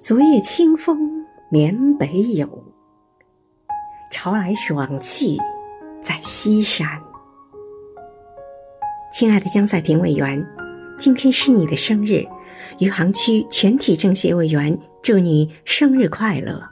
昨夜清风眠北有，潮来爽气在西山。亲爱的江赛平委员，今天是你的生日，余杭区全体政协委员祝你生日快乐。